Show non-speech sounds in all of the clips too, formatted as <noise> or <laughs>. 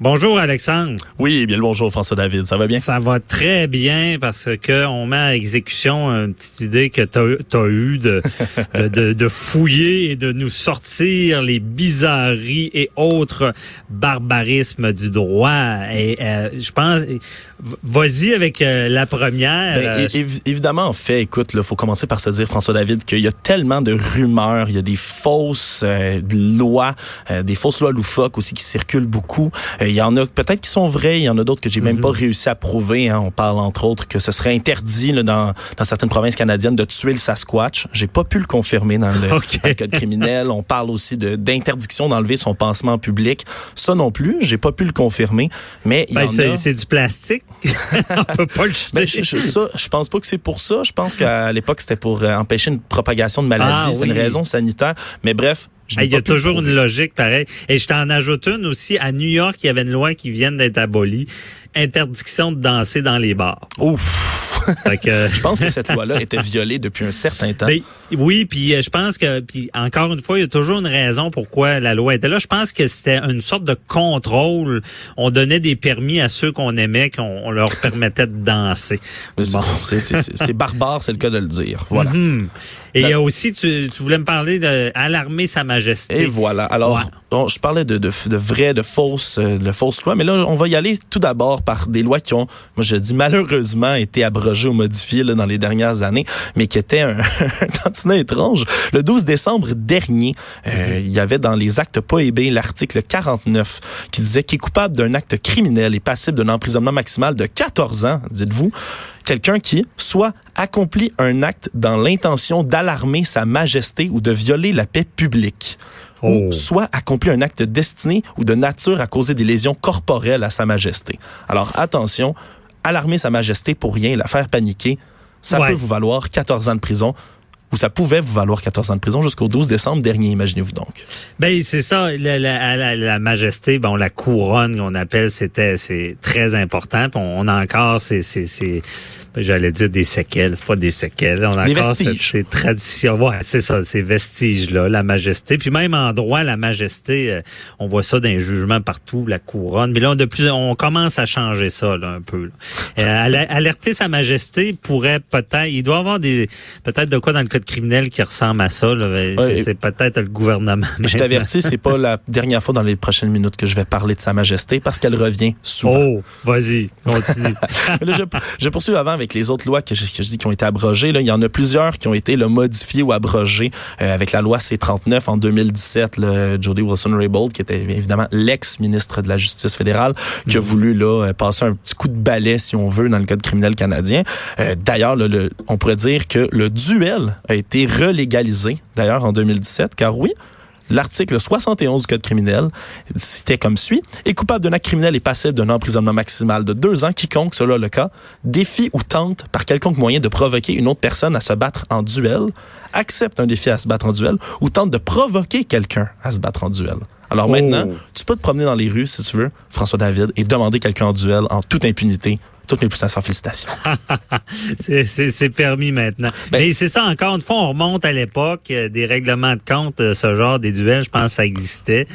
Bonjour Alexandre. Oui, bien le bonjour François David, ça va bien? Ça va très bien parce que on met à exécution une petite idée que tu as, eu <laughs> de, de, de, fouiller et de nous sortir les bizarreries et autres barbarismes du droit. Et euh, je pense, vas-y avec euh, la première. Ben, évidemment, en fait, écoute, il faut commencer par se dire, François David, qu'il y a tellement de rumeurs, il y a des fausses euh, lois, des fausses lois loufoques aussi qui circulent beaucoup. Il y en a peut-être qui sont vrais, il y en a d'autres que j'ai même pas mhm. réussi à prouver. Hein. On parle entre autres que ce serait interdit là, dans, dans certaines provinces canadiennes de tuer le Sasquatch. J'ai pas pu le confirmer dans le, code criminel. On parle aussi de d'interdiction d'enlever son pansement public. Ça non plus, j'ai pas pu le confirmer. Mais ben, c'est du plastique. <laughs> On peut pas le ben, je, je, ça, je pense pas que c'est pour ça. Je pense qu'à l'époque c'était pour euh, empêcher une propagation de maladie. Ah c'est une raison sanitaire. Mais bref, il y a toujours une logique pareil. Et je t'en ajoute une aussi. À New York, il y avait une loi qui vient d'être abolie. Interdiction de danser dans les bars. Ouf! <laughs> je pense que cette loi-là était violée depuis un certain temps. Ben, oui, puis euh, je pense que, puis encore une fois, il y a toujours une raison pourquoi la loi était là. Je pense que c'était une sorte de contrôle. On donnait des permis à ceux qu'on aimait, qu'on leur permettait de danser. Bon. C'est barbare, c'est le cas de le dire. Voilà. Mhm. Et il y a aussi, tu, tu voulais me parler d'alarmer Sa Majesté. Et voilà. Alors, je parlais de, de, de vraies, de fausses, euh, de fausses lois, mais là, on va y aller tout d'abord par des lois qui ont, moi je dis malheureusement, été abrogées ou modifiées là, dans les dernières années, mais qui étaient un, <laughs> un tantinet étrange. Le 12 décembre dernier, euh, il y avait dans les actes prohibés l'article 49 qui disait qu'il est coupable d'un acte criminel et passible d'un emprisonnement maximal de 14 ans, dites-vous, quelqu'un qui soit accomplit un acte dans l'intention d'alarmer sa majesté ou de violer la paix publique. Ou oh. soit accomplit un acte destiné ou de nature à causer des lésions corporelles à sa majesté. Alors attention, alarmer sa majesté pour rien, la faire paniquer, ça peut vous valoir 14 ans de prison où ça pouvait vous valoir 14 ans de prison jusqu'au 12 décembre dernier, imaginez-vous donc. Ben c'est ça, la, la, la, majesté, bon la couronne qu'on appelle, c'était c'est très important. On, a encore c'est c'est j'allais dire des séquelles, c'est pas des séquelles, on a des encore vestiges. ces traditions. Ouais, c'est ça, ces vestiges là, la majesté. Puis même en droit, la majesté, euh, on voit ça dans les jugements partout, la couronne. Mais là, de plus, on commence à changer ça là, un peu. Euh, alerter sa majesté pourrait peut-être, il doit avoir des peut-être de quoi dans le code criminel qui ressemble à ça. c'est peut-être le gouvernement. Je t'avertis, <laughs> c'est pas la dernière fois dans les prochaines minutes que je vais parler de Sa Majesté parce qu'elle revient souvent. Oh, vas-y, continue. <laughs> je, poursuis avant avec les autres lois que je, dis qui ont été abrogées. Là. Il y en a plusieurs qui ont été là, modifiées ou abrogées euh, avec la loi C-39 en 2017. Là, Jody Wilson-Raybould, qui était évidemment l'ex-ministre de la Justice fédérale, qui a mhm. voulu là, passer un petit coup de balai, si on veut, dans le code criminel canadien. Euh, d'ailleurs, on pourrait dire que le duel a été relégalisé, d'ailleurs, en 2017, car oui, L'article 71 du Code criminel, c'était comme suit. Est coupable d'un acte criminel et passible d'un emprisonnement maximal de deux ans quiconque, selon le cas, défie ou tente par quelconque moyen de provoquer une autre personne à se battre en duel, accepte un défi à se battre en duel ou tente de provoquer quelqu'un à se battre en duel. Alors maintenant, oh. Tu peux te promener dans les rues, si tu veux, François David, et demander quelqu'un en duel en toute impunité toutes mes plus sincères félicitations. <laughs> c'est permis maintenant. Ben, Mais c'est ça, encore une fois, on remonte à l'époque euh, des règlements de compte, euh, ce genre des duels, je pense que ça existait.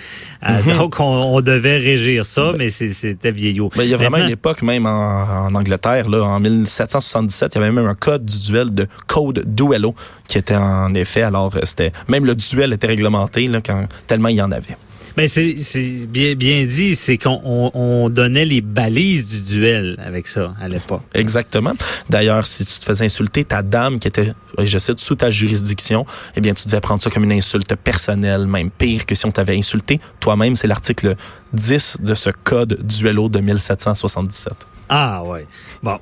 Euh, mhm. Donc, on, devait régir ça, ben, mais c'était vieillot. Ben, il y a vraiment une époque, même en, Angleterre, là, en 1777, il y avait même un code du duel de Code Duello qui était en effet, alors c'était même le duel était réglementé là, quand tellement il y en avait. Ben, c'est bien, dit, c'est qu'on on donnait les balises du duel avec ça à l'époque. Exactement. D'ailleurs, si tu te faisais insulter ta dame qui était, je cite, sous ta juridiction, eh bien, tu devais prendre ça comme une insulte personnelle, même pire que si on t'avait insulté toi-même. C'est l'article 10 de ce code duello de 1777. Ah ouais. Bon.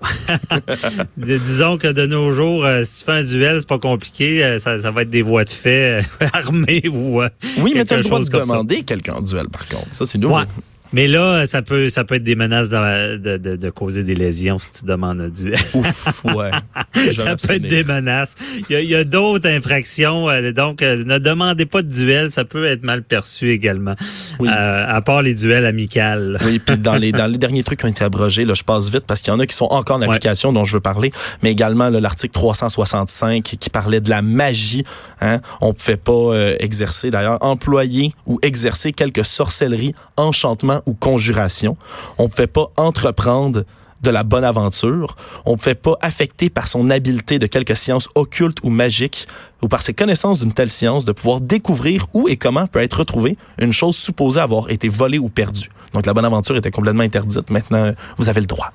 <laughs> Disons que de nos jours, euh, si tu fais un duel, c'est pas compliqué. Euh, ça, ça, va être des voies de fait euh, <laughs> armées ou. oui, mais tu as le droit de demander quelqu'un en duel, par contre. Ça, c'est nouveau. Mais là, ça peut, ça peut être des menaces de, de, de, causer des lésions si tu demandes un duel. Ouf, ouais. <laughs> ça peut être des menaces. Il y a, a d'autres infractions. Euh, donc, euh, ne demandez pas de duel. Ça peut être mal perçu également. Oui. Euh, à part les duels amicales. Oui, puis dans les, dans les derniers trucs qui ont été abrogés, là, je passe vite parce qu'il y en a qui sont encore en application dont je veux parler, mais également l'article 365 qui parlait de la magie. Hein? On ne pouvait pas exercer, d'ailleurs, employer ou exercer quelque sorcellerie, enchantement ou conjuration. On ne pouvait pas entreprendre de la bonne aventure. On ne pouvait pas affecter par son habileté de quelque science occulte ou magique ou par ses connaissances d'une telle science de pouvoir découvrir où et comment peut être retrouvée une chose supposée avoir été volée ou perdue. Donc la bonne aventure était complètement interdite. Maintenant, vous avez le droit.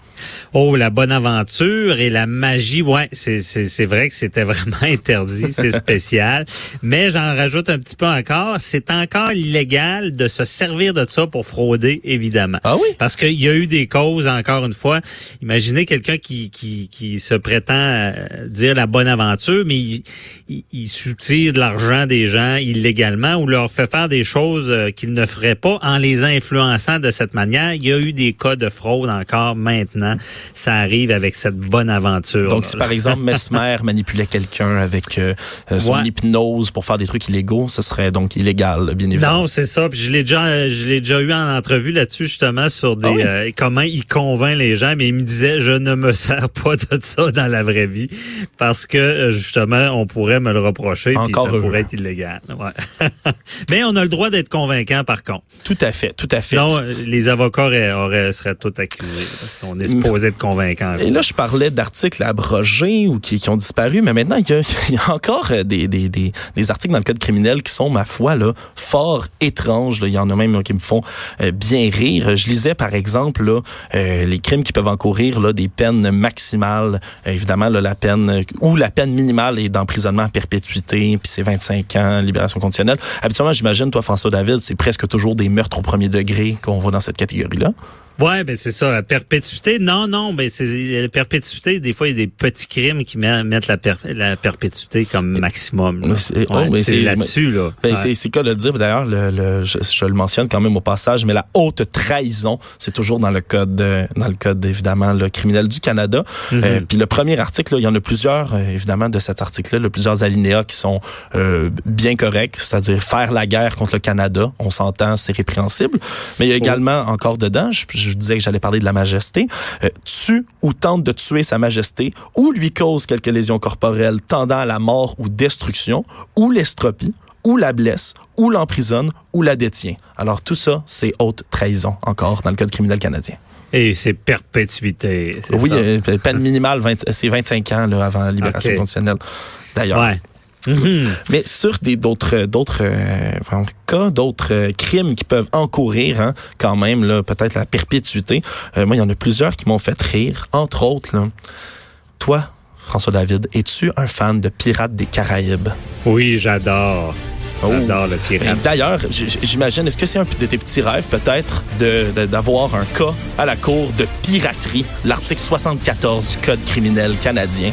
Oh, la bonne aventure et la magie, ouais, c'est, c'est, c'est vrai que c'était <laughs> vraiment interdit, c'est spécial. Mais j'en rajoute un petit peu encore, c'est encore illégal de se servir de ça pour frauder, évidemment. Ah oui? Parce qu'il y a eu des causes, encore une fois. Imaginez quelqu'un qui, qui, qui se prétend dire la bonne aventure, mais il, il, il soutire de l'argent des gens illégalement ou leur fait faire des choses euh, qu'ils ne feraient pas en les influençant de cette manière. Il y a eu des cas de fraude encore maintenant. Ça arrive avec cette bonne aventure. Donc, si par exemple Mesmer <laughs> manipulait quelqu'un avec euh, euh, son ouais. hypnose pour faire des trucs illégaux, ce serait donc illégal, bien évidemment. Non, c'est ça. Puis je l'ai déjà, je l'ai déjà eu en entrevue là-dessus justement sur des ah oui? euh, comment il convainc les gens. Mais il me disait, je ne me sers pas de ça dans la vraie vie parce que justement, on pourrait me le reprocher. Encore puis ça pourrait être illégal. Ouais. <laughs> mais on a le droit d'être convaincant par contre. Tout à fait, tout à fait. Sinon, les avocats auraient, auraient, seraient tous accusés. On est supposé être convaincant. Et là, je parlais d'articles abrogés ou qui, qui, ont disparu, mais maintenant, il y a, <laughs> il y a encore des, des, des, des, articles dans le code criminel qui sont, ma foi, là, fort étranges. Là. Il y en a même qui me font euh, bien rire. Je lisais, par exemple, là, euh, les crimes qui peuvent encourir là, des peines maximales. Euh, évidemment, là, la peine ou la peine minimale est d'emprisonnement à puis c'est 25 ans, libération conditionnelle. Habituellement, j'imagine, toi, François David, c'est presque toujours des meurtres au premier degré qu'on voit dans cette catégorie-là. Ouais, ben c'est ça. La perpétuité, non, non, ben c'est la perpétuité. Des fois, il y a des petits crimes qui mettent la, per, la perpétuité comme maximum. Là. C'est ouais, oh, c'est là-dessus là. Ben, ouais. C'est cas de le dire. D'ailleurs, le, le, je, je, le mentionne quand même au passage, mais la haute trahison, c'est toujours dans le code, de, dans le code évidemment le criminel du Canada. Mm -hmm. euh, Puis le premier article, là, il y en a plusieurs, euh, évidemment, de cet article-là, le plusieurs alinéas qui sont euh, bien corrects, c'est-à-dire faire la guerre contre le Canada. On s'entend, c'est répréhensible. Mais il y a également oh. encore dedans, je, je disais que j'allais parler de la majesté, euh, tue ou tente de tuer sa majesté ou lui cause quelques lésions corporelles tendant à la mort ou destruction ou l'estropie ou la blesse ou l'emprisonne ou la détient. Alors tout ça, c'est haute trahison encore dans le code criminel canadien. Et c'est perpétuité. Oui, euh, peine minimale, c'est 25 ans là, avant la libération okay. conditionnelle. D'ailleurs. Ouais. Mm -hmm. <laughs> Mais sur des d'autres d'autres euh, cas, d'autres euh, crimes qui peuvent encourir hein, quand même là peut-être la perpétuité. Euh, moi, il y en a plusieurs qui m'ont fait rire. Entre autres, là, toi, François David, es-tu un fan de Pirates des Caraïbes? Oui, j'adore. Oh. J'adore le pirate. D'ailleurs, j'imagine, est-ce que c'est un de tes petits rêves peut-être d'avoir un cas à la cour de piraterie, l'article 74 du Code criminel canadien?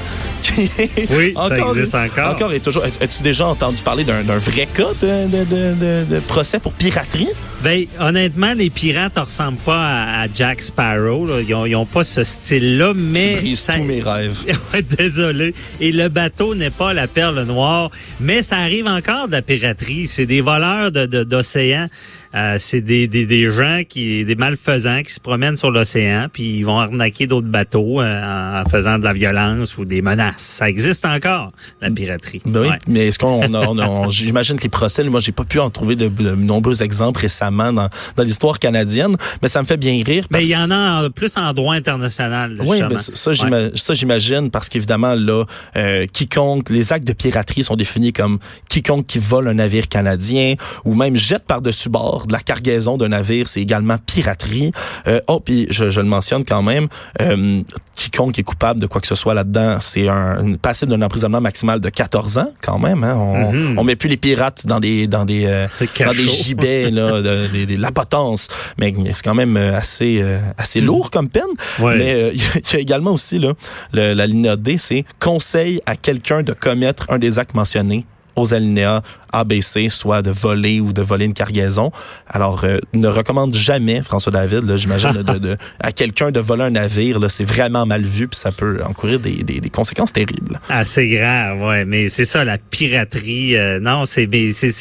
<laughs> oui, encore, ça existe encore. Encore et toujours. As-tu déjà entendu parler d'un vrai cas de, de, de, procès pour piraterie? Ben, honnêtement, les pirates ne ressemblent pas à, à Jack Sparrow. Là. Ils n'ont pas ce style-là, mais... Tu ça... tous mes rêves. <laughs> Désolé. Et le bateau n'est pas la perle noire, mais ça arrive encore de la piraterie. C'est des voleurs d'océan. De, euh, c'est des, des, des, gens qui, des malfaisants qui se promènent sur l'océan, puis ils vont arnaquer d'autres bateaux euh, en faisant de la violence ou des menaces. Ça existe encore, la piraterie. Ben oui, ouais. mais est-ce qu'on, on <laughs> on, j'imagine que les procès, moi, j'ai pas pu en trouver de, de nombreux exemples récemment dans, dans l'histoire canadienne, mais ça me fait bien rire. Mais il y en a en, plus en droit international. Oui, ben ça, ouais. ça, j'imagine, parce qu'évidemment, là, euh, quiconque, les actes de piraterie sont définis comme quiconque qui vole un navire canadien ou même jette par-dessus bord de la cargaison d'un navire, c'est également piraterie. Euh, oh, puis je, je, le mentionne quand même, euh, quiconque est coupable de quoi que ce soit là-dedans, c'est un passible d'un emprisonnement maximal de 14 ans quand même. Hein? On, mm -hmm. on met plus les pirates dans des dans des euh, dans des gibets là, <laughs> de, de, de, la potence, mais c'est quand même assez assez mm lourd comme peine. Ouais. Mais <laughs> il y, a également aussi là le, la ligne D, c'est conseil à quelqu'un de commettre un des actes mentionnés aux alinéas ABC, soit de voler ou de voler une cargaison. Alors, euh, ne recommande jamais, François David, j'imagine, de, de, <laughs> à quelqu'un de voler un navire. C'est vraiment mal vu, puis ça peut encourir des, des, des conséquences terribles. C'est grave, ouais. Mais c'est ça, la piraterie. Euh, non, c'est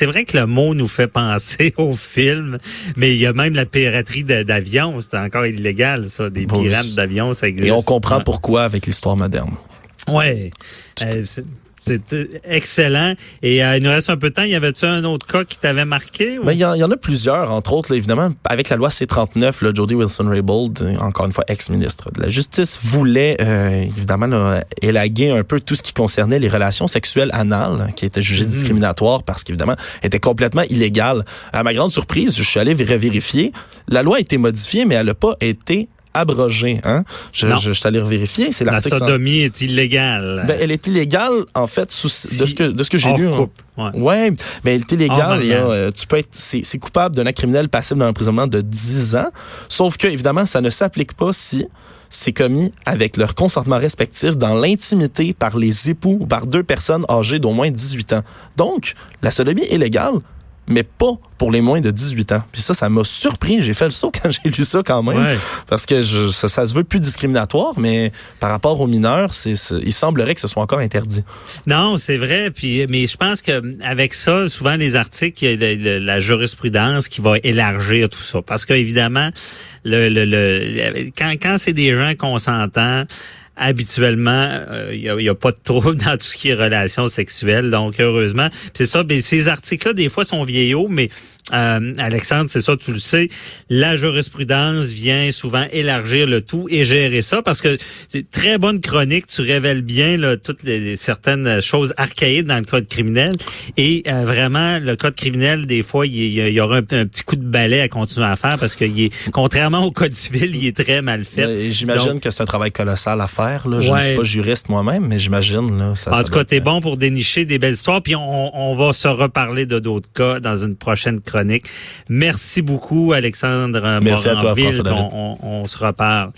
vrai que le mot nous fait penser <laughs> au film, mais il y a même la piraterie d'avion. C'est encore illégal, ça. Des pirates d'avion, ça existe. Et on comprend pourquoi avec l'histoire moderne. Ouais. Euh, C'est excellent. Et euh, il nous reste un peu de temps. Y avait-tu un autre cas qui t'avait marqué? Ben, il y, en a plusieurs, entre autres, évidemment, avec la loi C-39, là, Jody Wilson-Raybould, euh, encore une fois ex-ministre de la Justice, voulait euh, évidemment élaguer un peu tout ce qui concernait les relations sexuelles anales, qui étaient jugées mhm. discriminatoires parce qu'évidemment, étaient complètement illégales. À ma grande surprise, je suis allé vérifier. La loi a été modifiée, mais elle n'a pas été abrogée. Hein? Je, je, suis allé vérifier. C'est la sodomie est illégale. Ben, elle est illégale, en fait, sous, de ce que, de ce que j'ai lu. Coupe. Ouais. ouais. mais elle est illégale. Là, euh, tu peux être, c'est, coupable d'un acte criminel passible d'un emprisonnement de 10 ans. Sauf que, évidemment, ça ne s'applique pas si c'est commis avec leur consentement respectif dans l'intimité par les époux ou par deux personnes âgées d'au moins 18 ans. Donc, la sodomie est légale, mais pas pour les moins de 18 ans. Puis ça, ça m'a surpris. J'ai fait le saut quand <laughs> j'ai lu ça quand même. Parce que je, ça, ça, se veut plus discriminatoire, mais par rapport aux mineurs, c'est, il semblerait que ce soit encore interdit. Non, c'est vrai. Puis, mais je pense que avec ça, souvent les articles, il y a la jurisprudence qui va élargir tout ça. Parce qu'évidemment, le, le, le, quand, quand c'est des gens consentants, habituellement, il euh, n'y a, a, pas de trouble <laughs> dans tout ce qui est relations sexuelles. Donc, heureusement, c'est ça. Mais ces articles-là, des fois, sont vieillots, mais euh, Alexandre, c'est ça, tu le sais, la jurisprudence vient souvent élargir le tout et gérer ça parce que très bonne chronique, tu révèles bien là, toutes les, certaines choses archaïques dans le code criminel et euh, vraiment le code criminel des fois il y, aura un, petit coup de balai à continuer à faire parce que il est contrairement au code civil, il est très mal fait. J'imagine que c'est un travail colossal à faire. Là. Je ne suis pas juriste moi-même, mais j'imagine là. Ça, en tout cas, t'es bon pour dénicher des belles histoires. Puis on, on va se reparler de d'autres cas dans une prochaine chronique. Merci beaucoup, Alexandre Merci à toi, François on, on, se reparle.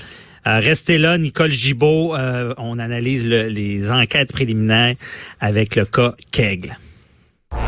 Euh, restez là, Nicole Gibault. Euh, on analyse les enquêtes préliminaires avec le cas Kegel.